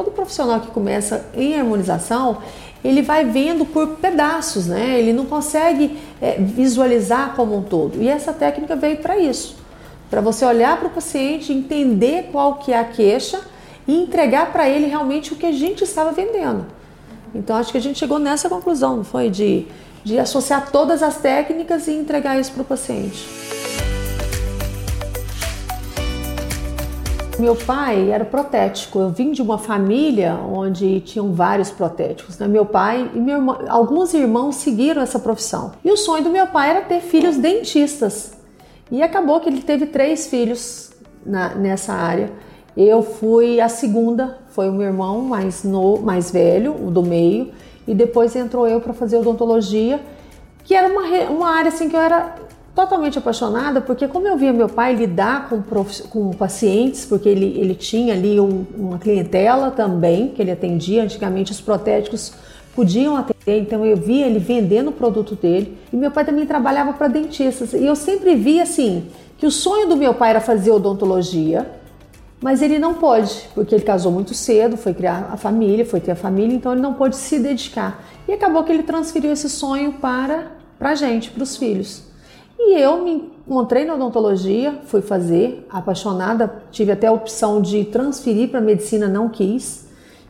todo profissional que começa em harmonização, ele vai vendo por pedaços, né? Ele não consegue é, visualizar como um todo. E essa técnica veio para isso, para você olhar para o paciente, entender qual que é a queixa e entregar para ele realmente o que a gente estava vendendo. Então acho que a gente chegou nessa conclusão, não foi de, de associar todas as técnicas e entregar isso para o paciente. Meu pai era protético. Eu vim de uma família onde tinham vários protéticos. Né? Meu pai e meu irmão, alguns irmãos seguiram essa profissão. E o sonho do meu pai era ter filhos dentistas. E acabou que ele teve três filhos na, nessa área. Eu fui a segunda, foi o meu irmão mais, no, mais velho, o do meio, e depois entrou eu para fazer odontologia, que era uma, uma área assim que eu era totalmente apaixonada, porque como eu via meu pai lidar com, com pacientes, porque ele, ele tinha ali um, uma clientela também, que ele atendia, antigamente os protéticos podiam atender, então eu via ele vendendo o produto dele, e meu pai também trabalhava para dentistas, e eu sempre via assim, que o sonho do meu pai era fazer odontologia, mas ele não pôde, porque ele casou muito cedo, foi criar a família, foi ter a família, então ele não pôde se dedicar. E acabou que ele transferiu esse sonho para a gente, para os filhos. E eu me encontrei na odontologia, fui fazer, apaixonada, tive até a opção de transferir para medicina, não quis,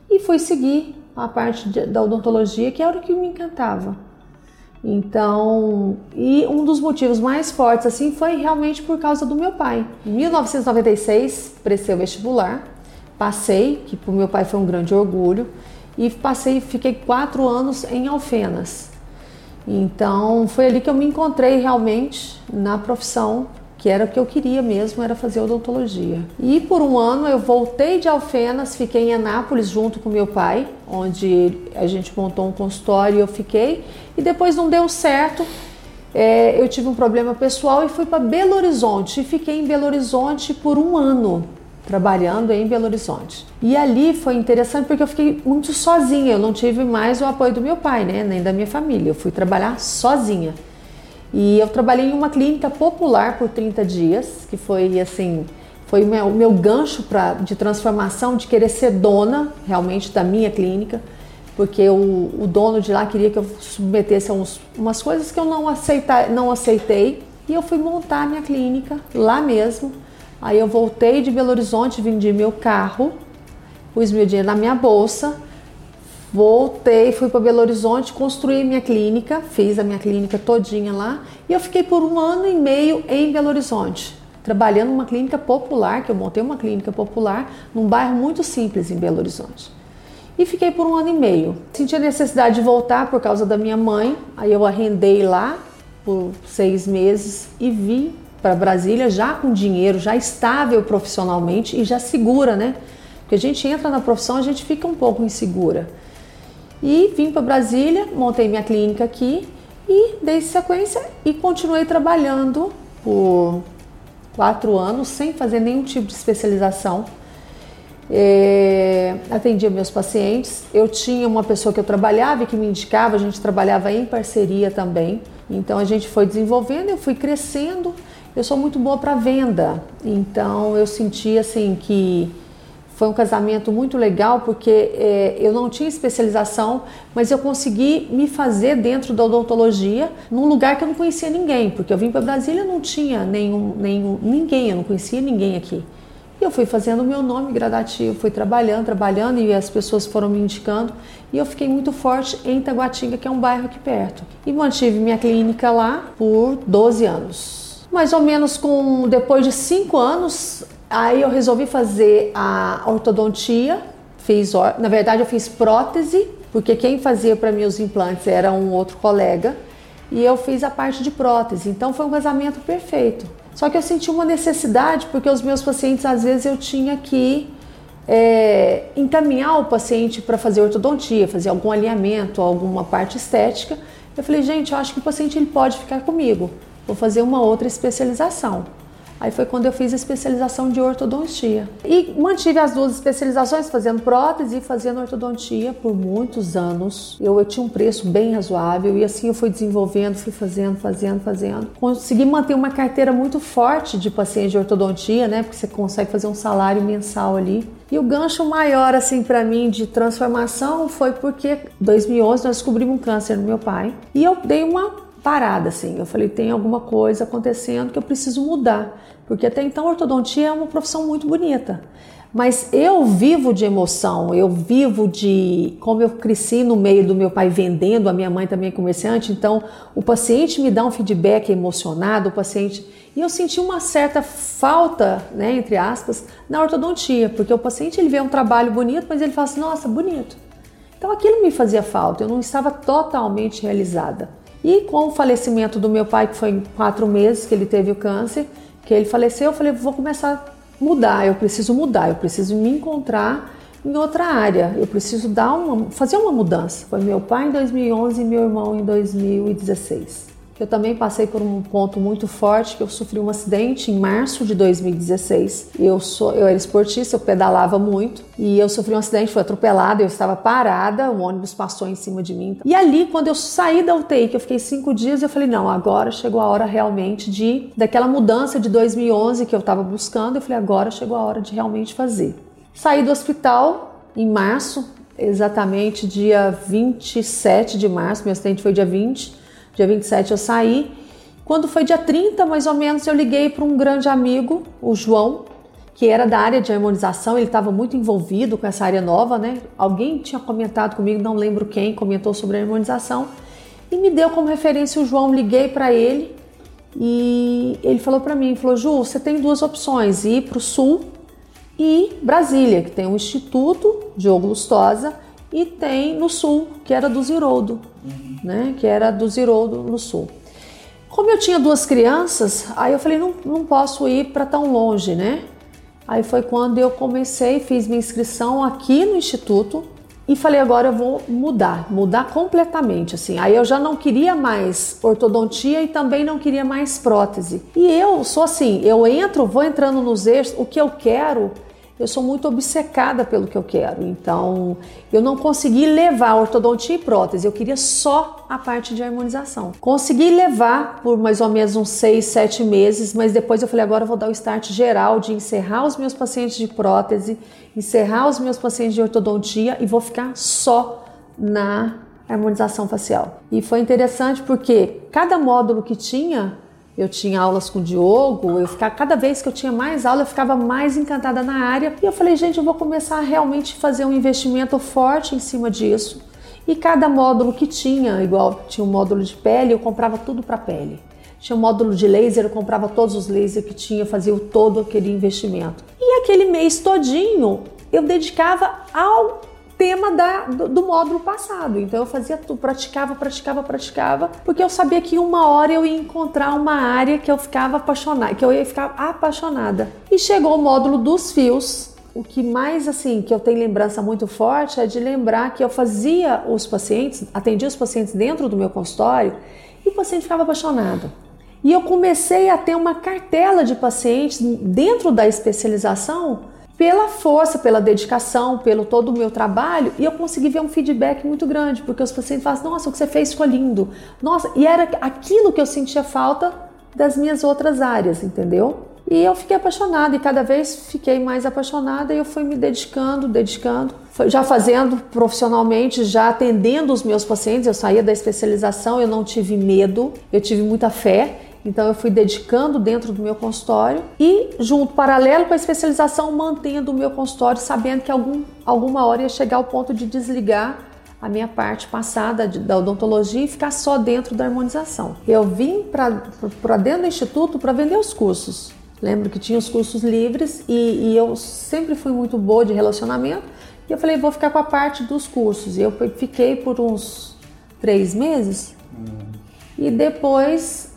e fui seguir a parte de, da odontologia, que era o que me encantava. Então, e um dos motivos mais fortes assim foi realmente por causa do meu pai. Em 1996, prestei o vestibular, passei, que para o meu pai foi um grande orgulho, e passei, fiquei quatro anos em Alfenas. Então foi ali que eu me encontrei realmente na profissão, que era o que eu queria mesmo, era fazer odontologia. E por um ano eu voltei de Alfenas, fiquei em Anápolis junto com meu pai, onde a gente montou um consultório e eu fiquei. E depois não deu certo, é, eu tive um problema pessoal e fui para Belo Horizonte. E fiquei em Belo Horizonte por um ano trabalhando em Belo Horizonte. E ali foi interessante porque eu fiquei muito sozinha, eu não tive mais o apoio do meu pai, né, nem da minha família. Eu fui trabalhar sozinha. E eu trabalhei em uma clínica popular por 30 dias, que foi assim, foi o meu, meu gancho pra, de transformação, de querer ser dona realmente da minha clínica, porque o, o dono de lá queria que eu submetesse a uns, umas coisas que eu não, aceita, não aceitei. E eu fui montar a minha clínica lá mesmo Aí eu voltei de Belo Horizonte, vendi meu carro, pus meu dinheiro na minha bolsa, voltei, fui para Belo Horizonte, construí minha clínica, fiz a minha clínica todinha lá e eu fiquei por um ano e meio em Belo Horizonte, trabalhando numa clínica popular, que eu montei uma clínica popular num bairro muito simples em Belo Horizonte. E fiquei por um ano e meio. Senti a necessidade de voltar por causa da minha mãe, aí eu arrendei lá por seis meses e vi para Brasília já com dinheiro, já estável profissionalmente e já segura, né? Porque a gente entra na profissão, a gente fica um pouco insegura. E vim para Brasília, montei minha clínica aqui e dei sequência e continuei trabalhando por quatro anos sem fazer nenhum tipo de especialização. É, atendia meus pacientes. Eu tinha uma pessoa que eu trabalhava e que me indicava, a gente trabalhava em parceria também. Então a gente foi desenvolvendo, eu fui crescendo eu sou muito boa para venda, então eu senti assim que foi um casamento muito legal porque é, eu não tinha especialização, mas eu consegui me fazer dentro da odontologia num lugar que eu não conhecia ninguém, porque eu vim para Brasília não tinha nenhum, nenhum ninguém, eu não conhecia ninguém aqui. E eu fui fazendo o meu nome gradativo, fui trabalhando, trabalhando e as pessoas foram me indicando e eu fiquei muito forte em Taguatinga, que é um bairro aqui perto. E mantive minha clínica lá por 12 anos. Mais ou menos com depois de cinco anos, aí eu resolvi fazer a ortodontia. Fiz, na verdade, eu fiz prótese, porque quem fazia para mim os implantes era um outro colega, e eu fiz a parte de prótese. Então foi um casamento perfeito. Só que eu senti uma necessidade, porque os meus pacientes, às vezes, eu tinha que é, encaminhar o paciente para fazer ortodontia, fazer algum alinhamento, alguma parte estética. Eu falei, gente, eu acho que o paciente ele pode ficar comigo vou fazer uma outra especialização. Aí foi quando eu fiz a especialização de ortodontia. E mantive as duas especializações, fazendo prótese e fazendo ortodontia por muitos anos. Eu, eu tinha um preço bem razoável e assim eu fui desenvolvendo, fui fazendo, fazendo, fazendo. Consegui manter uma carteira muito forte de pacientes de ortodontia, né? Porque você consegue fazer um salário mensal ali. E o gancho maior, assim, para mim de transformação foi porque em 2011 nós descobrimos um câncer no meu pai e eu dei uma parada assim. Eu falei, tem alguma coisa acontecendo que eu preciso mudar, porque até então a ortodontia é uma profissão muito bonita. Mas eu vivo de emoção, eu vivo de como eu cresci no meio do meu pai vendendo, a minha mãe também é comerciante, então o paciente me dá um feedback emocionado, o paciente e eu senti uma certa falta, né, entre aspas, na ortodontia, porque o paciente ele vê um trabalho bonito, mas ele fala assim, nossa, bonito. Então aquilo me fazia falta, eu não estava totalmente realizada. E com o falecimento do meu pai, que foi em quatro meses que ele teve o câncer, que ele faleceu, eu falei, vou começar a mudar, eu preciso mudar, eu preciso me encontrar em outra área, eu preciso dar uma, fazer uma mudança. Foi meu pai em 2011 e meu irmão em 2016. Eu também passei por um ponto muito forte, que eu sofri um acidente em março de 2016. Eu sou, eu era esportista, eu pedalava muito e eu sofri um acidente, fui atropelada, eu estava parada, o ônibus passou em cima de mim. E ali, quando eu saí da UTI, que eu fiquei cinco dias, eu falei não, agora chegou a hora realmente de daquela mudança de 2011 que eu estava buscando. Eu falei agora chegou a hora de realmente fazer. Saí do hospital em março, exatamente dia 27 de março, meu acidente foi dia 20. Dia 27 eu saí. Quando foi dia 30, mais ou menos, eu liguei para um grande amigo, o João, que era da área de harmonização, ele estava muito envolvido com essa área nova, né? Alguém tinha comentado comigo, não lembro quem, comentou sobre a harmonização e me deu como referência o João. Liguei para ele e ele falou para mim, falou: "Ju, você tem duas opções: ir para o sul e Brasília, que tem um instituto Diogo Lustosa e tem no sul, que era do Ziroldo, uhum. Né? Que era do Ziroldo no sul. Como eu tinha duas crianças, aí eu falei, não, não posso ir para tão longe, né? Aí foi quando eu comecei, fiz minha inscrição aqui no instituto e falei, agora eu vou mudar, mudar completamente, assim. Aí eu já não queria mais ortodontia e também não queria mais prótese. E eu sou assim, eu entro, vou entrando nos eixos, o que eu quero eu sou muito obcecada pelo que eu quero. Então, eu não consegui levar ortodontia e prótese, eu queria só a parte de harmonização. Consegui levar por mais ou menos uns seis, sete meses, mas depois eu falei, agora eu vou dar o start geral de encerrar os meus pacientes de prótese, encerrar os meus pacientes de ortodontia e vou ficar só na harmonização facial. E foi interessante porque cada módulo que tinha eu tinha aulas com o Diogo, eu ficava, cada vez que eu tinha mais aula, eu ficava mais encantada na área. E eu falei, gente, eu vou começar a realmente fazer um investimento forte em cima disso. E cada módulo que tinha, igual tinha um módulo de pele, eu comprava tudo para pele. Tinha um módulo de laser, eu comprava todos os lasers que tinha, fazia todo aquele investimento. E aquele mês todinho eu dedicava ao tema da, do, do, módulo passado. Então eu fazia tudo, praticava, praticava, praticava, porque eu sabia que uma hora eu ia encontrar uma área que eu ficava apaixonada, que eu ia ficar apaixonada. E chegou o módulo dos fios. O que mais assim que eu tenho lembrança muito forte é de lembrar que eu fazia os pacientes, atendia os pacientes dentro do meu consultório e o paciente ficava apaixonado. E eu comecei a ter uma cartela de pacientes dentro da especialização pela força, pela dedicação, pelo todo o meu trabalho, e eu consegui ver um feedback muito grande, porque os pacientes falam: assim, "Nossa, o que você fez ficou lindo". Nossa, e era aquilo que eu sentia falta das minhas outras áreas, entendeu? E eu fiquei apaixonada e cada vez fiquei mais apaixonada e eu fui me dedicando, dedicando, já fazendo profissionalmente, já atendendo os meus pacientes. Eu saía da especialização, eu não tive medo, eu tive muita fé então eu fui dedicando dentro do meu consultório e junto paralelo com a especialização mantendo o meu consultório, sabendo que algum, alguma hora ia chegar ao ponto de desligar a minha parte passada de, da odontologia e ficar só dentro da harmonização. Eu vim para dentro do instituto para vender os cursos. Lembro que tinha os cursos livres e, e, eu sempre fui muito boa de relacionamento. E eu falei, vou ficar com a parte dos cursos. E eu fiquei por uns três meses. Hum. E depois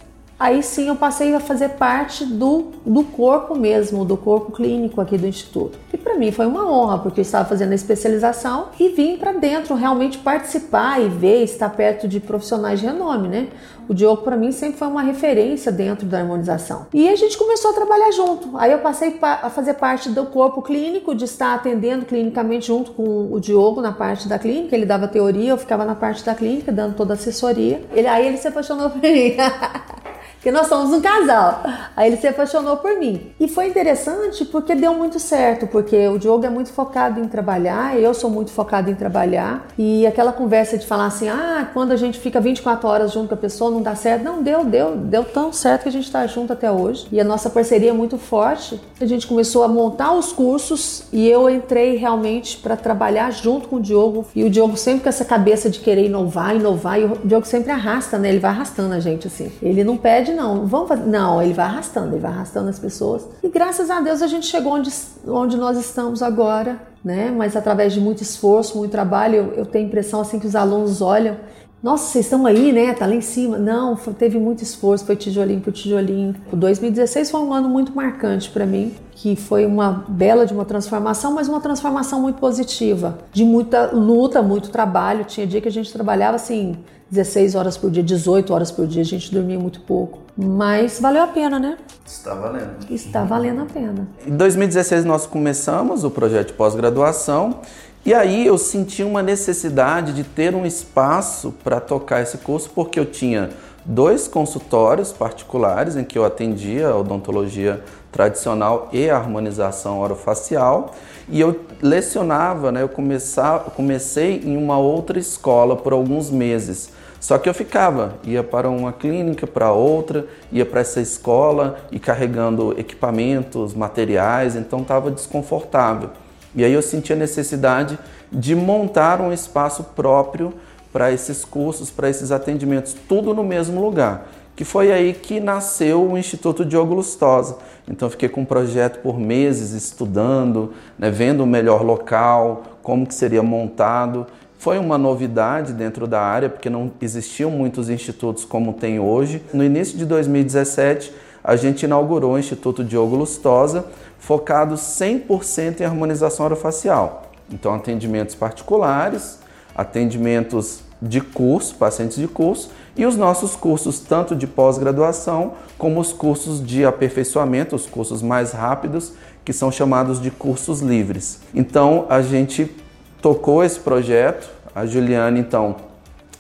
aí sim eu passei a fazer parte do, do corpo mesmo, do corpo clínico aqui do Instituto. E para mim foi uma honra, porque eu estava fazendo a especialização e vim para dentro realmente participar e ver, estar perto de profissionais de renome, né? O Diogo, para mim, sempre foi uma referência dentro da harmonização. E a gente começou a trabalhar junto. Aí eu passei a fazer parte do corpo clínico, de estar atendendo clinicamente junto com o Diogo na parte da clínica. Ele dava teoria, eu ficava na parte da clínica, dando toda a assessoria. Ele, aí ele se apaixonou por mim. porque nós somos um casal. Aí ele se apaixonou por mim. E foi interessante porque deu muito certo, porque o Diogo é muito focado em trabalhar, eu sou muito focado em trabalhar. E aquela conversa de falar assim: ah, quando a gente fica 24 horas junto com a pessoa não dá certo. Não, deu, deu, deu tão certo que a gente está junto até hoje. E a nossa parceria é muito forte. A gente começou a montar os cursos e eu entrei realmente para trabalhar junto com o Diogo. E o Diogo sempre com essa cabeça de querer inovar, inovar. E o Diogo sempre arrasta, né? Ele vai arrastando a gente assim. Ele não pede não, vamos fazer. Não, ele vai arrastando, ele vai arrastando as pessoas. E graças a Deus a gente chegou onde, onde nós estamos agora, né? Mas através de muito esforço, muito trabalho, eu, eu tenho a impressão assim que os alunos olham nossa, vocês estão aí, né? Tá lá em cima. Não, foi, teve muito esforço, foi tijolinho por tijolinho. O 2016 foi um ano muito marcante para mim, que foi uma bela de uma transformação, mas uma transformação muito positiva, de muita luta, muito trabalho. Tinha dia que a gente trabalhava assim 16 horas por dia, 18 horas por dia, a gente dormia muito pouco. Mas valeu a pena, né? Está valendo. Está valendo a pena. Em 2016 nós começamos o projeto de pós-graduação e aí eu senti uma necessidade de ter um espaço para tocar esse curso, porque eu tinha dois consultórios particulares em que eu atendia a odontologia tradicional e a harmonização orofacial, e eu lecionava, né, eu começava, comecei em uma outra escola por alguns meses. Só que eu ficava, ia para uma clínica, para outra, ia para essa escola e carregando equipamentos, materiais, então estava desconfortável. E aí eu senti a necessidade de montar um espaço próprio para esses cursos, para esses atendimentos, tudo no mesmo lugar. Que foi aí que nasceu o Instituto Diogo Lustosa. Então fiquei com um projeto por meses estudando, né, vendo o melhor local, como que seria montado. Foi uma novidade dentro da área, porque não existiam muitos institutos como tem hoje. No início de 2017, a gente inaugurou o Instituto Diogo Lustosa, focado 100% em harmonização orofacial. Então, atendimentos particulares, atendimentos de curso, pacientes de curso, e os nossos cursos, tanto de pós-graduação, como os cursos de aperfeiçoamento, os cursos mais rápidos, que são chamados de cursos livres. Então, a gente tocou esse projeto, a Juliane, então,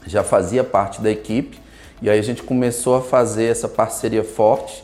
já fazia parte da equipe, e aí a gente começou a fazer essa parceria forte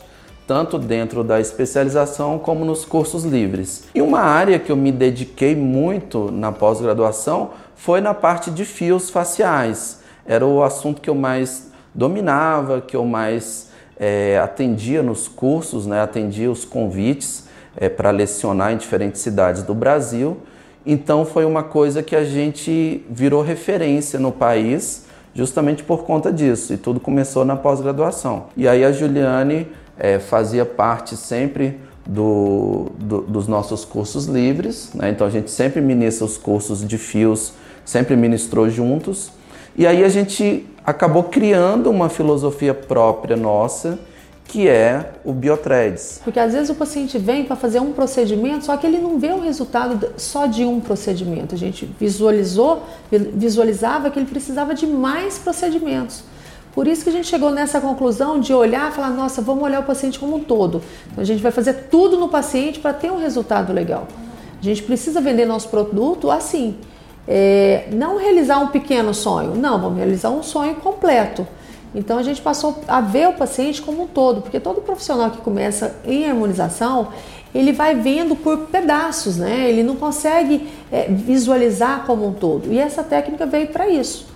tanto dentro da especialização como nos cursos livres. E uma área que eu me dediquei muito na pós-graduação foi na parte de fios faciais. Era o assunto que eu mais dominava, que eu mais é, atendia nos cursos, né? atendia os convites é, para lecionar em diferentes cidades do Brasil. Então foi uma coisa que a gente virou referência no país justamente por conta disso. E tudo começou na pós-graduação. E aí a Juliane é, fazia parte sempre do, do, dos nossos cursos livres, né? então a gente sempre ministra os cursos de fios, sempre ministrou juntos, e aí a gente acabou criando uma filosofia própria nossa, que é o Biotrades. Porque às vezes o paciente vem para fazer um procedimento, só que ele não vê o resultado só de um procedimento. A gente visualizou, visualizava que ele precisava de mais procedimentos. Por isso que a gente chegou nessa conclusão de olhar e falar, nossa, vamos olhar o paciente como um todo. Então a gente vai fazer tudo no paciente para ter um resultado legal. A gente precisa vender nosso produto assim. É, não realizar um pequeno sonho, não, vamos realizar um sonho completo. Então a gente passou a ver o paciente como um todo, porque todo profissional que começa em harmonização, ele vai vendo por pedaços, né? Ele não consegue é, visualizar como um todo. E essa técnica veio para isso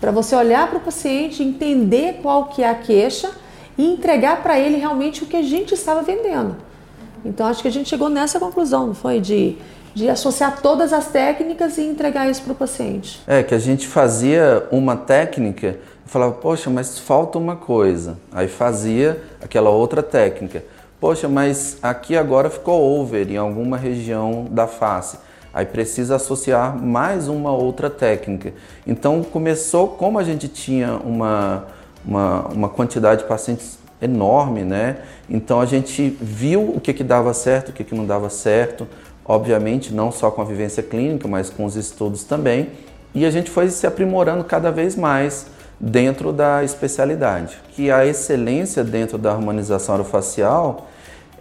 para você olhar para o paciente, entender qual que é a queixa e entregar para ele realmente o que a gente estava vendendo. Então acho que a gente chegou nessa conclusão, não foi de de associar todas as técnicas e entregar isso para o paciente. É que a gente fazia uma técnica e falava, poxa, mas falta uma coisa. Aí fazia aquela outra técnica. Poxa, mas aqui agora ficou over em alguma região da face. Aí precisa associar mais uma outra técnica. Então começou, como a gente tinha uma, uma, uma quantidade de pacientes enorme, né? Então a gente viu o que, que dava certo, o que, que não dava certo, obviamente não só com a vivência clínica, mas com os estudos também, e a gente foi se aprimorando cada vez mais dentro da especialidade. Que a excelência dentro da harmonização orofacial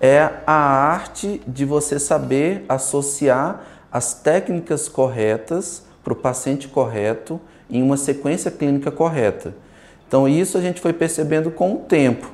é a arte de você saber associar as técnicas corretas para o paciente correto em uma sequência clínica correta. Então, isso a gente foi percebendo com o tempo.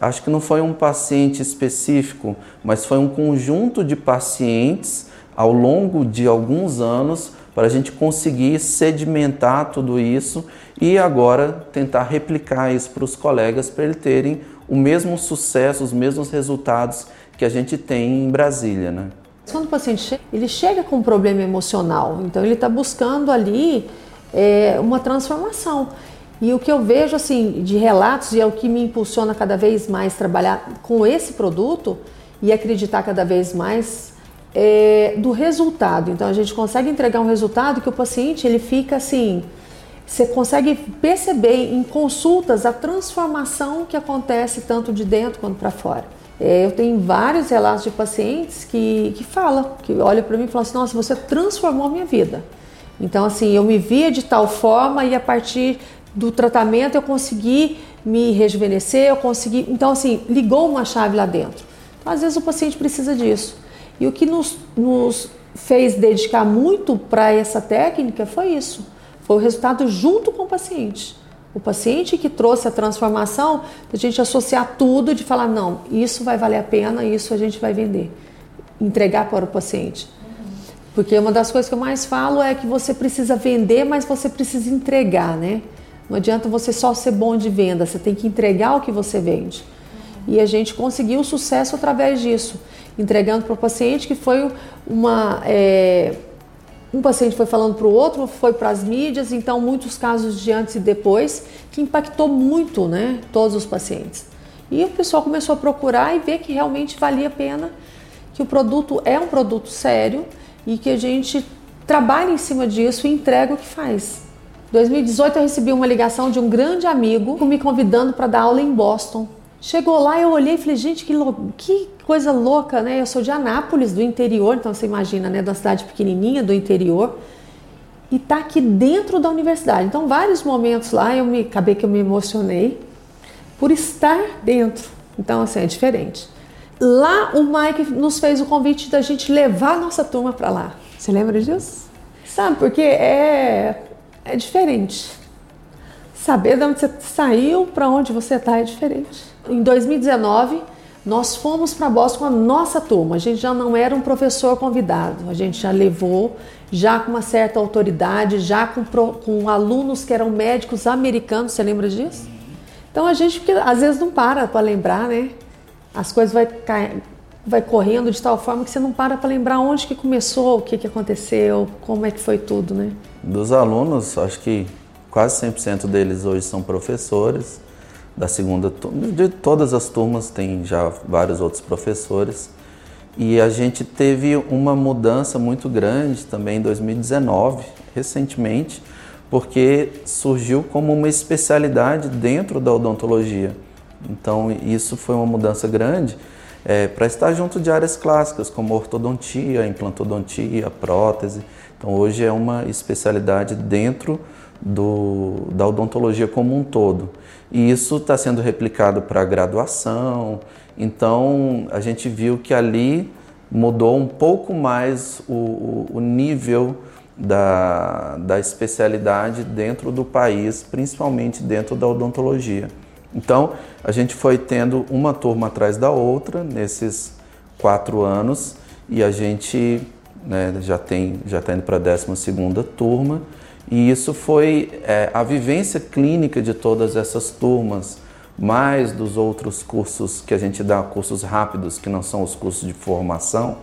Acho que não foi um paciente específico, mas foi um conjunto de pacientes ao longo de alguns anos para a gente conseguir sedimentar tudo isso e agora tentar replicar isso para os colegas para eles terem o mesmo sucesso, os mesmos resultados que a gente tem em Brasília, né? Quando o paciente chega, ele chega com um problema emocional, então ele está buscando ali é, uma transformação. E o que eu vejo assim de relatos e é o que me impulsiona cada vez mais trabalhar com esse produto e acreditar cada vez mais é, do resultado. Então a gente consegue entregar um resultado que o paciente ele fica assim, você consegue perceber em consultas a transformação que acontece tanto de dentro quanto para fora. É, eu tenho vários relatos de pacientes que, que falam, que olham para mim e falam assim: Nossa, você transformou a minha vida. Então, assim, eu me via de tal forma e a partir do tratamento eu consegui me rejuvenescer, eu consegui. Então, assim, ligou uma chave lá dentro. Então, às vezes o paciente precisa disso. E o que nos, nos fez dedicar muito para essa técnica foi isso. Foi o resultado junto com o paciente. O paciente que trouxe a transformação, a gente associar tudo de falar, não, isso vai valer a pena, isso a gente vai vender. Entregar para o paciente. Porque uma das coisas que eu mais falo é que você precisa vender, mas você precisa entregar, né? Não adianta você só ser bom de venda, você tem que entregar o que você vende. E a gente conseguiu sucesso através disso, entregando para o paciente que foi uma. É, um paciente foi falando para o outro, foi para as mídias, então muitos casos de antes e depois, que impactou muito né, todos os pacientes. E o pessoal começou a procurar e ver que realmente valia a pena, que o produto é um produto sério e que a gente trabalha em cima disso e entrega o que faz. Em 2018 eu recebi uma ligação de um grande amigo me convidando para dar aula em Boston. Chegou lá, eu olhei e falei, gente, que, que coisa louca, né? Eu sou de Anápolis, do interior, então você imagina, né? Da cidade pequenininha do interior. E tá aqui dentro da universidade. Então, vários momentos lá, eu me acabei que eu me emocionei por estar dentro. Então, assim, é diferente. Lá, o Mike nos fez o convite da gente levar a nossa turma para lá. Você lembra disso? Sabe, porque é, é diferente. Saber de onde você saiu para onde você está é diferente. Em 2019, nós fomos para Boston com a nossa turma. A gente já não era um professor convidado, a gente já levou, já com uma certa autoridade, já com, com alunos que eram médicos americanos. Você lembra disso? Então a gente, porque às vezes não para para lembrar, né? As coisas vai, vai correndo de tal forma que você não para para lembrar onde que começou, o que, que aconteceu, como é que foi tudo, né? Dos alunos, acho que quase 100% deles hoje são professores da segunda turma, de todas as turmas tem já vários outros professores. E a gente teve uma mudança muito grande também em 2019, recentemente, porque surgiu como uma especialidade dentro da odontologia. Então, isso foi uma mudança grande é, para estar junto de áreas clássicas como ortodontia, implantodontia, prótese. Então, hoje é uma especialidade dentro do, da odontologia como um todo. E isso está sendo replicado para a graduação. Então a gente viu que ali mudou um pouco mais o, o, nível da, da especialidade dentro do país, principalmente dentro da odontologia. Então a gente foi tendo uma turma atrás da outra nesses quatro anos e a gente né, já tem já está indo para a 12 segunda turma e isso foi é, a vivência clínica de todas essas turmas, mais dos outros cursos que a gente dá, cursos rápidos, que não são os cursos de formação,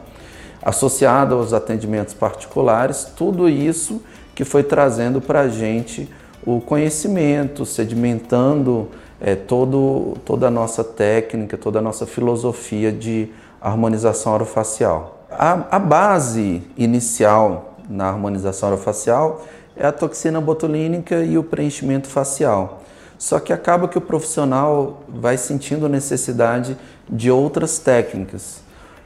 associado aos atendimentos particulares, tudo isso que foi trazendo para a gente o conhecimento, sedimentando é, todo, toda a nossa técnica, toda a nossa filosofia de harmonização orofacial. A, a base inicial na harmonização orofacial é a toxina botulínica e o preenchimento facial. só que acaba que o profissional vai sentindo necessidade de outras técnicas.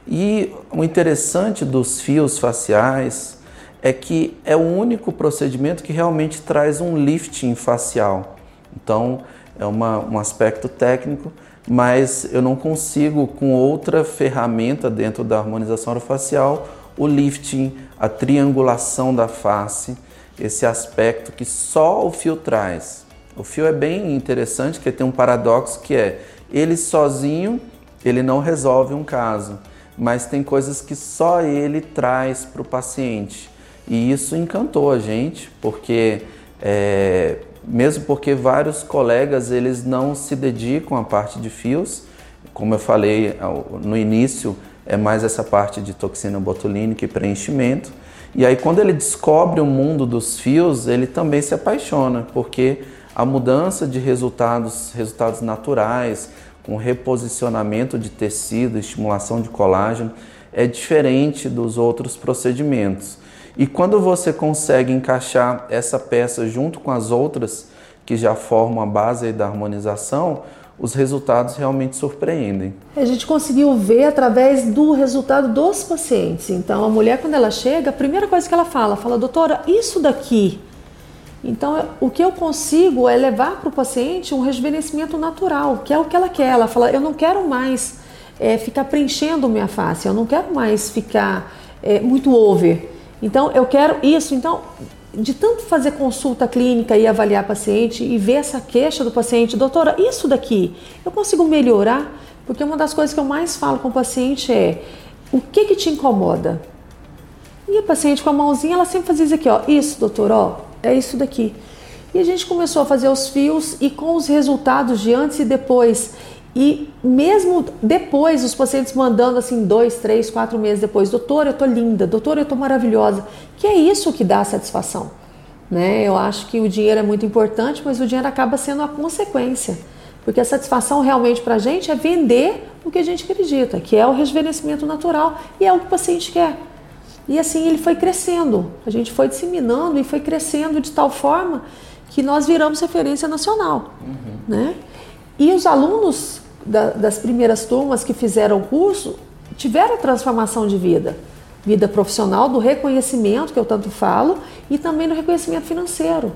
E o interessante dos fios faciais é que é o único procedimento que realmente traz um lifting facial. Então, é uma, um aspecto técnico, mas eu não consigo, com outra ferramenta dentro da harmonização orofacial, o lifting, a triangulação da face, esse aspecto que só o fio traz. O fio é bem interessante, porque tem um paradoxo que é ele sozinho ele não resolve um caso, mas tem coisas que só ele traz para o paciente. E isso encantou a gente, porque é, mesmo porque vários colegas eles não se dedicam à parte de fios, como eu falei no início, é mais essa parte de toxina botulínica e preenchimento. E aí quando ele descobre o mundo dos fios, ele também se apaixona, porque a mudança de resultados, resultados naturais, com reposicionamento de tecido, estimulação de colágeno, é diferente dos outros procedimentos. E quando você consegue encaixar essa peça junto com as outras que já formam a base da harmonização, os resultados realmente surpreendem. A gente conseguiu ver através do resultado dos pacientes. Então, a mulher, quando ela chega, a primeira coisa que ela fala, fala, doutora, isso daqui. Então, o que eu consigo é levar para o paciente um rejuvenescimento natural, que é o que ela quer. Ela fala, eu não quero mais é, ficar preenchendo minha face, eu não quero mais ficar é, muito over. Então, eu quero isso. Então, de tanto fazer consulta clínica e avaliar paciente e ver essa queixa do paciente, doutora, isso daqui eu consigo melhorar? Porque uma das coisas que eu mais falo com o paciente é o que que te incomoda? E a paciente com a mãozinha, ela sempre fazia isso aqui, ó, isso, doutor, ó, é isso daqui. E a gente começou a fazer os fios e com os resultados de antes e depois e mesmo depois, os pacientes mandando assim, dois, três, quatro meses depois, doutor, eu tô linda, doutor, eu tô maravilhosa. Que é isso que dá satisfação. Né? Eu acho que o dinheiro é muito importante, mas o dinheiro acaba sendo a consequência. Porque a satisfação realmente para a gente é vender o que a gente acredita, que é o rejuvenescimento natural e é o que o paciente quer. E assim ele foi crescendo, a gente foi disseminando e foi crescendo de tal forma que nós viramos referência nacional. Uhum. Né? E os alunos da, das primeiras turmas que fizeram o curso tiveram transformação de vida. Vida profissional, do reconhecimento, que eu tanto falo, e também do reconhecimento financeiro.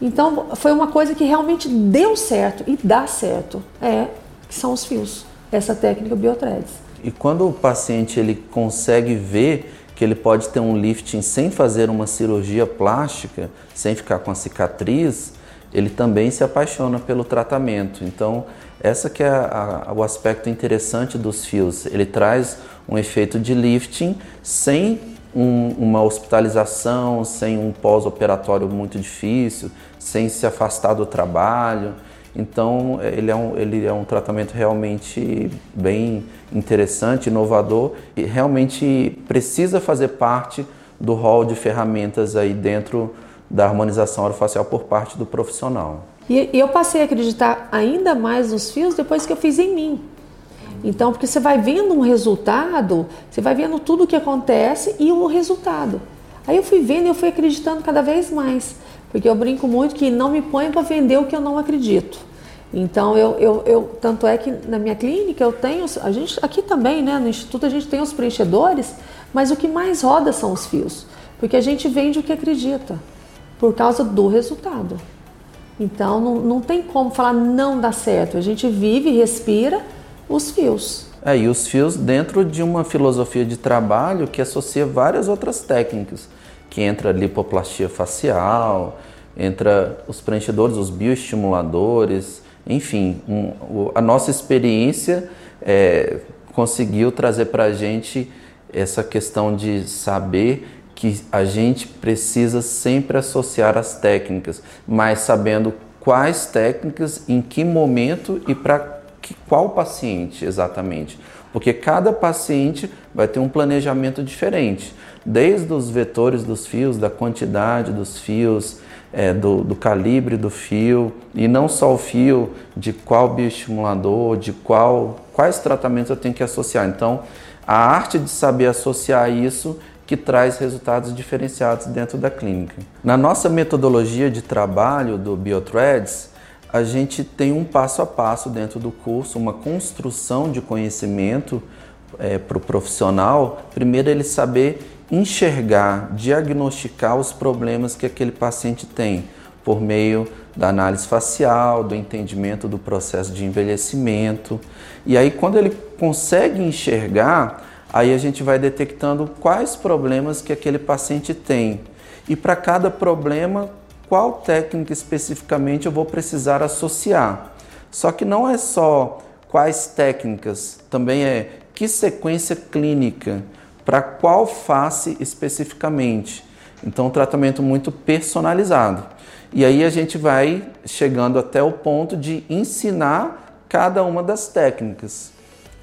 Então, foi uma coisa que realmente deu certo e dá certo. É, que são os fios, essa técnica Biothreads. E quando o paciente ele consegue ver que ele pode ter um lifting sem fazer uma cirurgia plástica, sem ficar com a cicatriz, ele também se apaixona pelo tratamento. Então, essa que é a, a, o aspecto interessante dos fios. Ele traz um efeito de lifting sem um, uma hospitalização, sem um pós-operatório muito difícil, sem se afastar do trabalho. Então, ele é, um, ele é um tratamento realmente bem interessante, inovador e realmente precisa fazer parte do hall de ferramentas aí dentro da harmonização orofacial por parte do profissional. E, eu passei a acreditar ainda mais nos fios depois que eu fiz em mim. Então, porque você vai vendo um resultado, você vai vendo tudo o que acontece e o resultado. Aí eu fui vendo e eu fui acreditando cada vez mais. Porque eu brinco muito que não me põe para vender o que eu não acredito. Então, eu, eu, eu, tanto é que na minha clínica eu tenho, a gente aqui também, né, no instituto a gente tem os preenchedores, mas o que mais roda são os fios, porque a gente vende o que acredita por causa do resultado. Então não, não tem como falar não dá certo. A gente vive e respira os fios. É, e os fios dentro de uma filosofia de trabalho que associa várias outras técnicas, que entra a lipoplastia facial, entra os preenchedores, os bioestimuladores, enfim, um, a nossa experiência é, conseguiu trazer para a gente essa questão de saber que a gente precisa sempre associar as técnicas, mas sabendo quais técnicas, em que momento e para qual paciente exatamente. Porque cada paciente vai ter um planejamento diferente, desde os vetores dos fios, da quantidade dos fios, é, do, do, calibre do fio, e não só o fio, de qual bioestimulador, de qual, quais tratamentos eu tenho que associar. Então, a arte de saber associar isso que traz resultados diferenciados dentro da clínica. Na nossa metodologia de trabalho do BioThreads, a gente tem um passo a passo dentro do curso, uma construção de conhecimento é, para o profissional. Primeiro, ele saber enxergar, diagnosticar os problemas que aquele paciente tem por meio da análise facial, do entendimento do processo de envelhecimento. E aí, quando ele consegue enxergar, aí a gente vai detectando quais problemas que aquele paciente tem. E para cada problema, qual técnica especificamente eu vou precisar associar. Só que não é só quais técnicas, também é que sequência clínica, para qual face especificamente. Então, um tratamento muito personalizado. E aí a gente vai chegando até o ponto de ensinar cada uma das técnicas.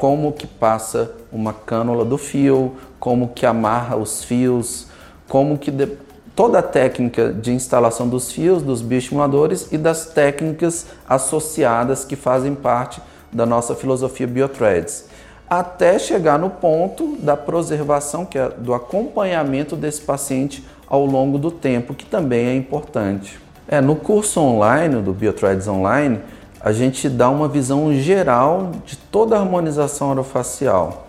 Como que passa uma cânula do fio, como que amarra os fios, como que de toda a técnica de instalação dos fios, dos bioestimuladores e das técnicas associadas que fazem parte da nossa filosofia Biothreads, até chegar no ponto da preservação, que é do acompanhamento desse paciente ao longo do tempo, que também é importante. É, no curso online do Biothreads Online, a gente dá uma visão geral de toda a harmonização orofacial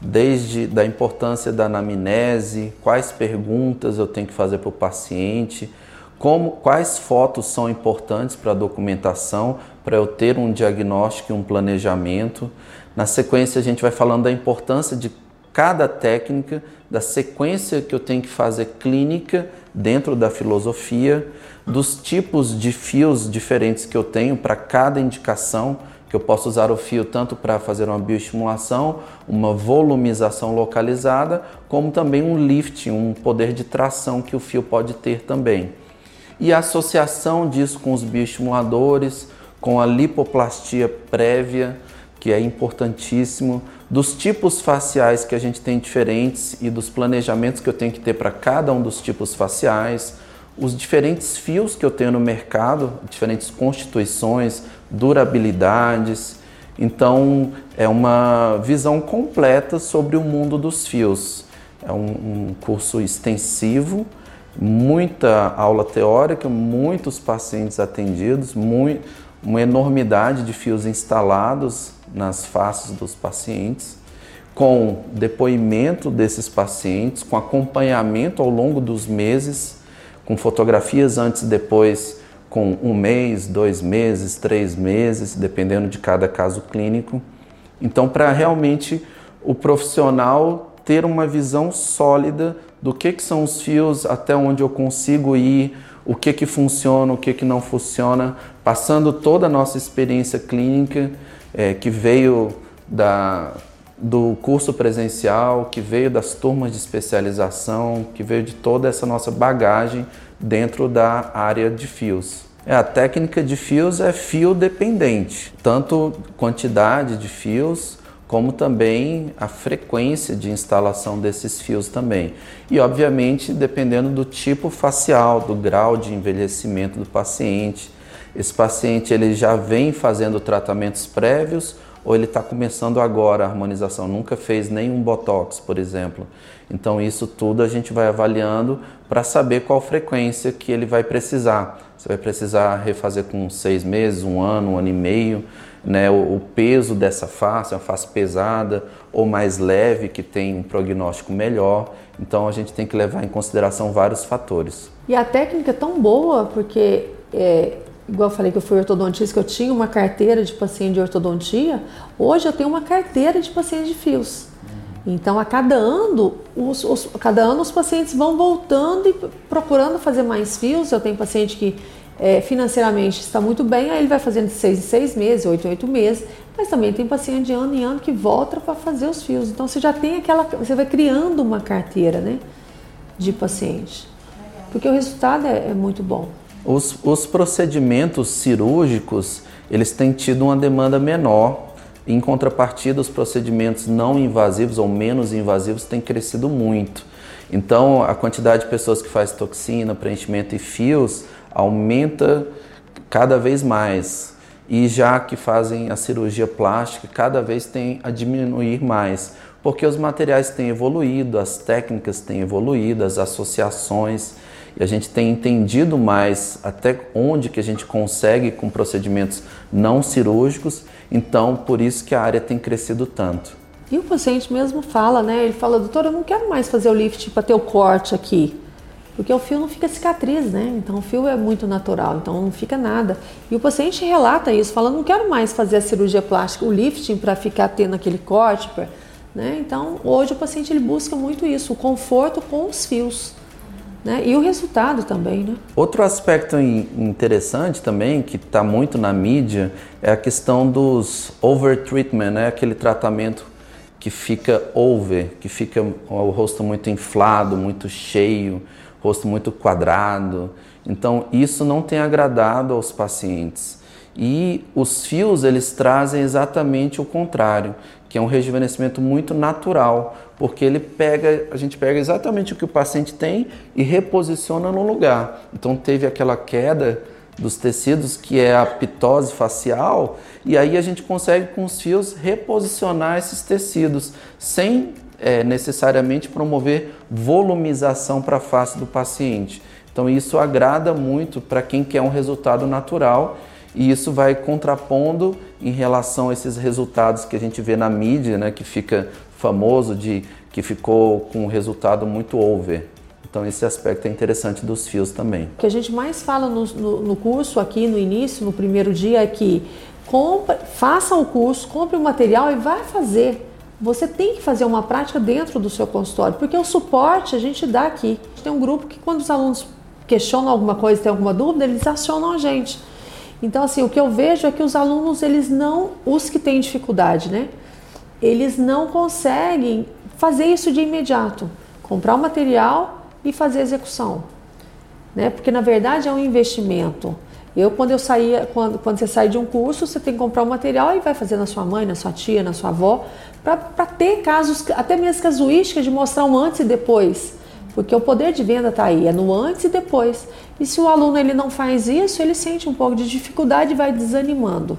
desde da importância da anamnese, quais perguntas eu tenho que fazer para o paciente, como, quais fotos são importantes para a documentação, para eu ter um diagnóstico e um planejamento. Na sequência, a gente vai falando da importância de cada técnica, da sequência que eu tenho que fazer clínica dentro da filosofia, dos tipos de fios diferentes que eu tenho para cada indicação que eu posso usar o fio tanto para fazer uma bioestimulação, uma volumização localizada, como também um lift, um poder de tração que o fio pode ter também. E a associação disso com os bioestimuladores, com a lipoplastia prévia, que é importantíssimo, dos tipos faciais que a gente tem diferentes e dos planejamentos que eu tenho que ter para cada um dos tipos faciais, os diferentes fios que eu tenho no mercado, diferentes constituições, durabilidades. Então, é uma visão completa sobre o mundo dos fios. É um, um curso extensivo, muita aula teórica, muitos pacientes atendidos, muito, uma enormidade de fios instalados nas faces dos pacientes, com depoimento desses pacientes, com acompanhamento ao longo dos meses, com fotografias antes e depois com um mês, dois meses, três meses, dependendo de cada caso clínico. Então, para realmente o profissional ter uma visão sólida do que, que são os fios, até onde eu consigo ir, o que, que funciona, o que, que não funciona, passando toda a nossa experiência clínica é, que veio da, do curso presencial, que veio das turmas de especialização, que veio de toda essa nossa bagagem dentro da área de fios. É, a técnica de fios é fio dependente, tanto quantidade de fios como também a frequência de instalação desses fios também. E obviamente dependendo do tipo facial, do grau de envelhecimento do paciente. Esse paciente ele já vem fazendo tratamentos prévios ou ele está começando agora a harmonização, nunca fez nenhum botox, por exemplo. Então isso tudo a gente vai avaliando para saber qual frequência que ele vai precisar. Você vai precisar refazer com seis meses, um ano, um ano e meio, né? O, o peso dessa face, é uma face pesada ou mais leve que tem um prognóstico melhor. Então a gente tem que levar em consideração vários fatores. E a técnica é tão boa porque é, igual eu falei que eu fui ortodontista, que eu tinha uma carteira de paciente de ortodontia, hoje eu tenho uma carteira de paciente de fios. Então, a cada ano, os, os, cada ano os pacientes vão voltando e procurando fazer mais fios. Eu tenho paciente que é, financeiramente está muito bem, aí ele vai fazendo de seis em seis meses, oito em oito meses, mas também tem paciente de ano em ano que volta para fazer os fios. Então, você já tem aquela, você vai criando uma carteira, né, de paciente, porque o resultado é, é muito bom. Os, os procedimentos cirúrgicos, eles têm tido uma demanda menor. Em contrapartida, os procedimentos não invasivos ou menos invasivos têm crescido muito. Então, a quantidade de pessoas que faz toxina, preenchimento e fios aumenta cada vez mais. E já que fazem a cirurgia plástica, cada vez tem a diminuir mais, porque os materiais têm evoluído, as técnicas têm evoluído, as associações e a gente tem entendido mais até onde que a gente consegue com procedimentos não cirúrgicos, então por isso que a área tem crescido tanto. E o paciente mesmo fala, né? Ele fala, doutor, eu não quero mais fazer o lift para ter o corte aqui. Porque o fio não fica cicatriz, né? Então o fio é muito natural, então não fica nada. E o paciente relata isso, falando, não quero mais fazer a cirurgia plástica, o lifting para ficar tendo aquele corte, né? Então hoje o paciente ele busca muito isso, o conforto com os fios. Né? E o resultado também, né? Outro aspecto interessante também, que está muito na mídia, é a questão dos overtreatment, né? Aquele tratamento que fica over, que fica o rosto muito inflado, muito cheio, rosto muito quadrado. Então, isso não tem agradado aos pacientes. E os fios, eles trazem exatamente o contrário, que é um rejuvenescimento muito natural, porque ele pega, a gente pega exatamente o que o paciente tem e reposiciona no lugar. Então, teve aquela queda dos tecidos, que é a pitose facial, e aí a gente consegue com os fios reposicionar esses tecidos sem é, necessariamente promover volumização para a face do paciente. Então isso agrada muito para quem quer um resultado natural e isso vai contrapondo em relação a esses resultados que a gente vê na mídia, né, que fica famoso de que ficou com um resultado muito over. Então esse aspecto é interessante dos fios também. O que a gente mais fala no, no, no curso aqui no início, no primeiro dia, é que compre, faça o curso, compre o material e vai fazer. Você tem que fazer uma prática dentro do seu consultório, porque o suporte a gente dá aqui. A gente tem um grupo que quando os alunos questionam alguma coisa, tem alguma dúvida, eles acionam a gente. Então assim, o que eu vejo é que os alunos, eles não, os que têm dificuldade, né? Eles não conseguem fazer isso de imediato. Comprar o material, e fazer execução. Né? Porque na verdade é um investimento. Eu, quando eu saía, quando, quando você sai de um curso, você tem que comprar o um material e vai fazer na sua mãe, na sua tia, na sua avó, para ter casos, até mesmo casuísticas, de mostrar um antes e depois. Porque o poder de venda está aí, é no antes e depois. E se o aluno ele não faz isso, ele sente um pouco de dificuldade e vai desanimando.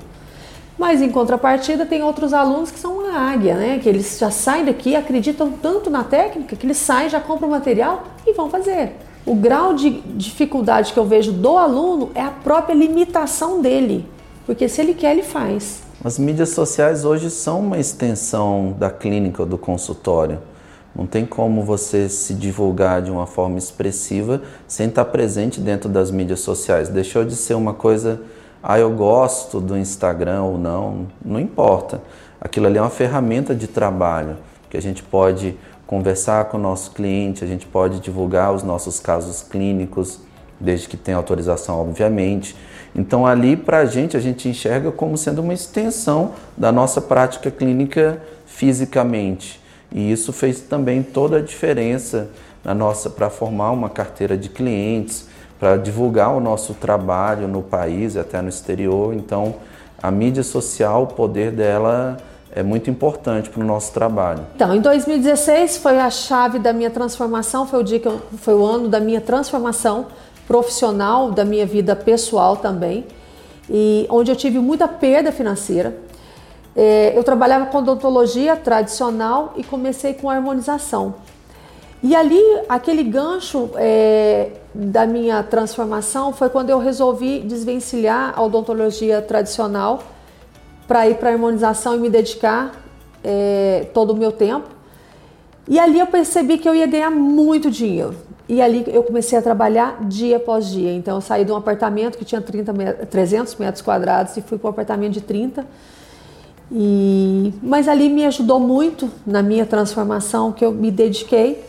Mas em contrapartida, tem outros alunos que são uma águia, né? Que eles já saem daqui, acreditam tanto na técnica que eles saem, já compram o material e vão fazer. O grau de dificuldade que eu vejo do aluno é a própria limitação dele, porque se ele quer, ele faz. As mídias sociais hoje são uma extensão da clínica do consultório. Não tem como você se divulgar de uma forma expressiva sem estar presente dentro das mídias sociais. Deixou de ser uma coisa ah, eu gosto do Instagram ou não, não importa. Aquilo ali é uma ferramenta de trabalho que a gente pode conversar com o nosso cliente, a gente pode divulgar os nossos casos clínicos, desde que tenha autorização, obviamente. Então, ali para a gente, a gente enxerga como sendo uma extensão da nossa prática clínica fisicamente. E isso fez também toda a diferença na nossa para formar uma carteira de clientes, para divulgar o nosso trabalho no país e até no exterior. Então, a mídia social, o poder dela é muito importante para o nosso trabalho. Então, em 2016 foi a chave da minha transformação, foi o dia que eu, foi o ano da minha transformação profissional, da minha vida pessoal também, e onde eu tive muita perda financeira. É, eu trabalhava com odontologia tradicional e comecei com harmonização. E ali, aquele gancho é, da minha transformação foi quando eu resolvi desvencilhar a odontologia tradicional para ir para a harmonização e me dedicar é, todo o meu tempo. E ali eu percebi que eu ia ganhar muito dinheiro. E ali eu comecei a trabalhar dia após dia. Então eu saí de um apartamento que tinha 30 met 300 metros quadrados e fui para um apartamento de 30. E... Mas ali me ajudou muito na minha transformação, que eu me dediquei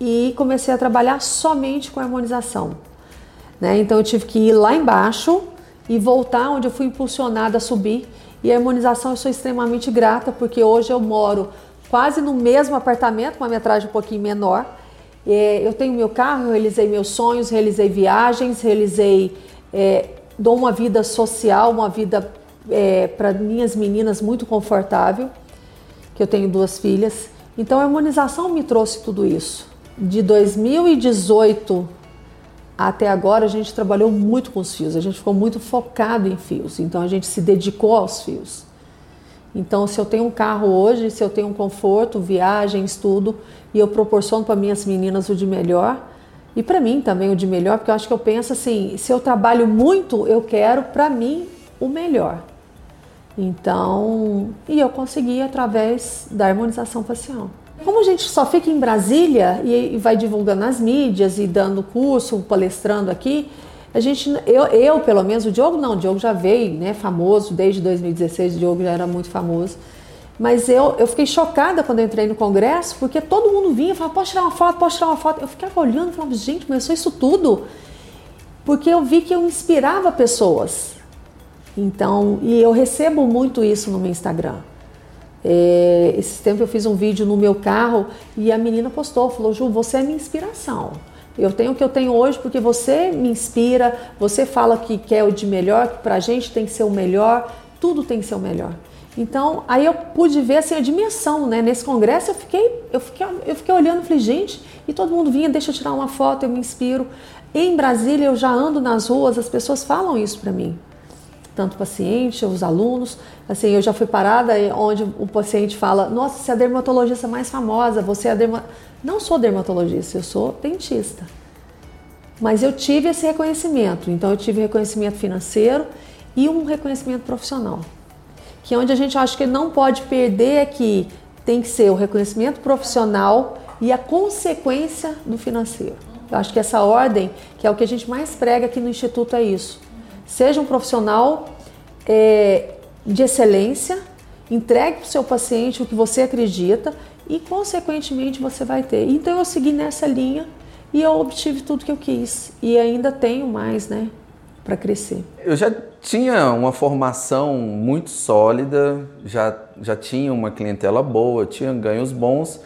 e comecei a trabalhar somente com harmonização. Né? Então eu tive que ir lá embaixo e voltar onde eu fui impulsionada a subir. E a harmonização eu sou extremamente grata porque hoje eu moro quase no mesmo apartamento, uma metragem um pouquinho menor. É, eu tenho meu carro, realizei meus sonhos, realizei viagens, realizei, é, dou uma vida social, uma vida é, para minhas meninas muito confortável, que eu tenho duas filhas. Então a harmonização me trouxe tudo isso de 2018 até agora a gente trabalhou muito com os fios, a gente ficou muito focado em fios, então a gente se dedicou aos fios. Então, se eu tenho um carro hoje, se eu tenho um conforto, viagens, tudo, e eu proporciono para minhas meninas o de melhor, E para mim também o de melhor, porque eu acho que eu penso assim, se eu trabalho muito, eu quero para mim o melhor. Então, e eu consegui através da harmonização facial. Como a gente só fica em Brasília e vai divulgando nas mídias e dando curso, palestrando aqui, a gente, eu, eu pelo menos, o Diogo não, o Diogo já veio, né, famoso, desde 2016 o Diogo já era muito famoso. Mas eu, eu fiquei chocada quando entrei no congresso, porque todo mundo vinha e falava, posso tirar uma foto, posso tirar uma foto. Eu ficava olhando e falava, gente, mas eu sou isso tudo. Porque eu vi que eu inspirava pessoas. Então, e eu recebo muito isso no meu Instagram. É, esse tempo eu fiz um vídeo no meu carro e a menina postou, falou, Ju, você é minha inspiração. Eu tenho o que eu tenho hoje porque você me inspira, você fala que quer o de melhor, que pra gente tem que ser o melhor, tudo tem que ser o melhor. Então, aí eu pude ver assim, a dimensão, né? Nesse congresso eu fiquei, eu fiquei, eu fiquei olhando falei, gente, e todo mundo vinha, deixa eu tirar uma foto, eu me inspiro. Em Brasília eu já ando nas ruas, as pessoas falam isso para mim tanto o paciente, os alunos. Assim, eu já fui parada onde o paciente fala: Nossa, você é a dermatologista mais famosa, você é a derma... Não sou dermatologista, eu sou dentista. Mas eu tive esse reconhecimento. Então, eu tive reconhecimento financeiro e um reconhecimento profissional. Que é onde a gente acha que não pode perder é que tem que ser o reconhecimento profissional e a consequência do financeiro. Eu acho que essa ordem, que é o que a gente mais prega aqui no Instituto, é isso Seja um profissional é, de excelência, entregue para o seu paciente o que você acredita e, consequentemente, você vai ter. Então, eu segui nessa linha e eu obtive tudo que eu quis. E ainda tenho mais, né, para crescer. Eu já tinha uma formação muito sólida, já, já tinha uma clientela boa, tinha ganhos bons.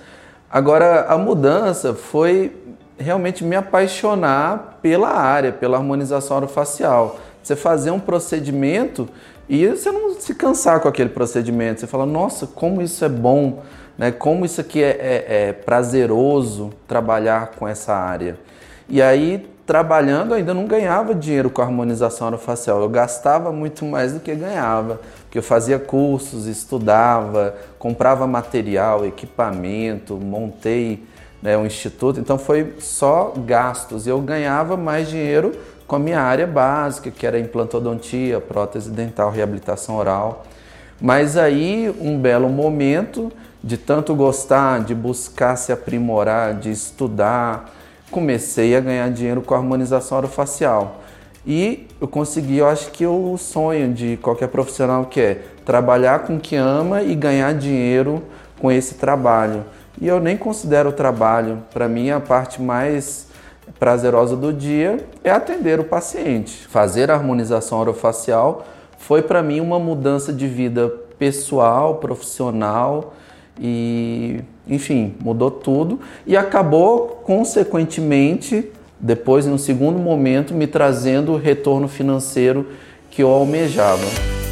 Agora, a mudança foi realmente me apaixonar pela área, pela harmonização orofacial. Você fazer um procedimento e você não se cansar com aquele procedimento. Você fala, nossa, como isso é bom, né? como isso aqui é, é, é prazeroso trabalhar com essa área. E aí, trabalhando, eu ainda não ganhava dinheiro com a harmonização orofacial. Eu gastava muito mais do que ganhava, porque eu fazia cursos, estudava, comprava material, equipamento, montei né, um instituto. Então, foi só gastos. E eu ganhava mais dinheiro com a minha área básica, que era implantodontia, prótese dental, reabilitação oral. Mas aí, um belo momento de tanto gostar, de buscar se aprimorar, de estudar, comecei a ganhar dinheiro com a harmonização orofacial. E eu consegui, eu acho que o sonho de qualquer profissional que é trabalhar com o que ama e ganhar dinheiro com esse trabalho. E eu nem considero o trabalho, para mim a parte mais prazerosa do dia é atender o paciente. Fazer a harmonização orofacial foi para mim uma mudança de vida pessoal, profissional e, enfim, mudou tudo e acabou consequentemente, depois em um segundo momento, me trazendo o retorno financeiro que eu almejava.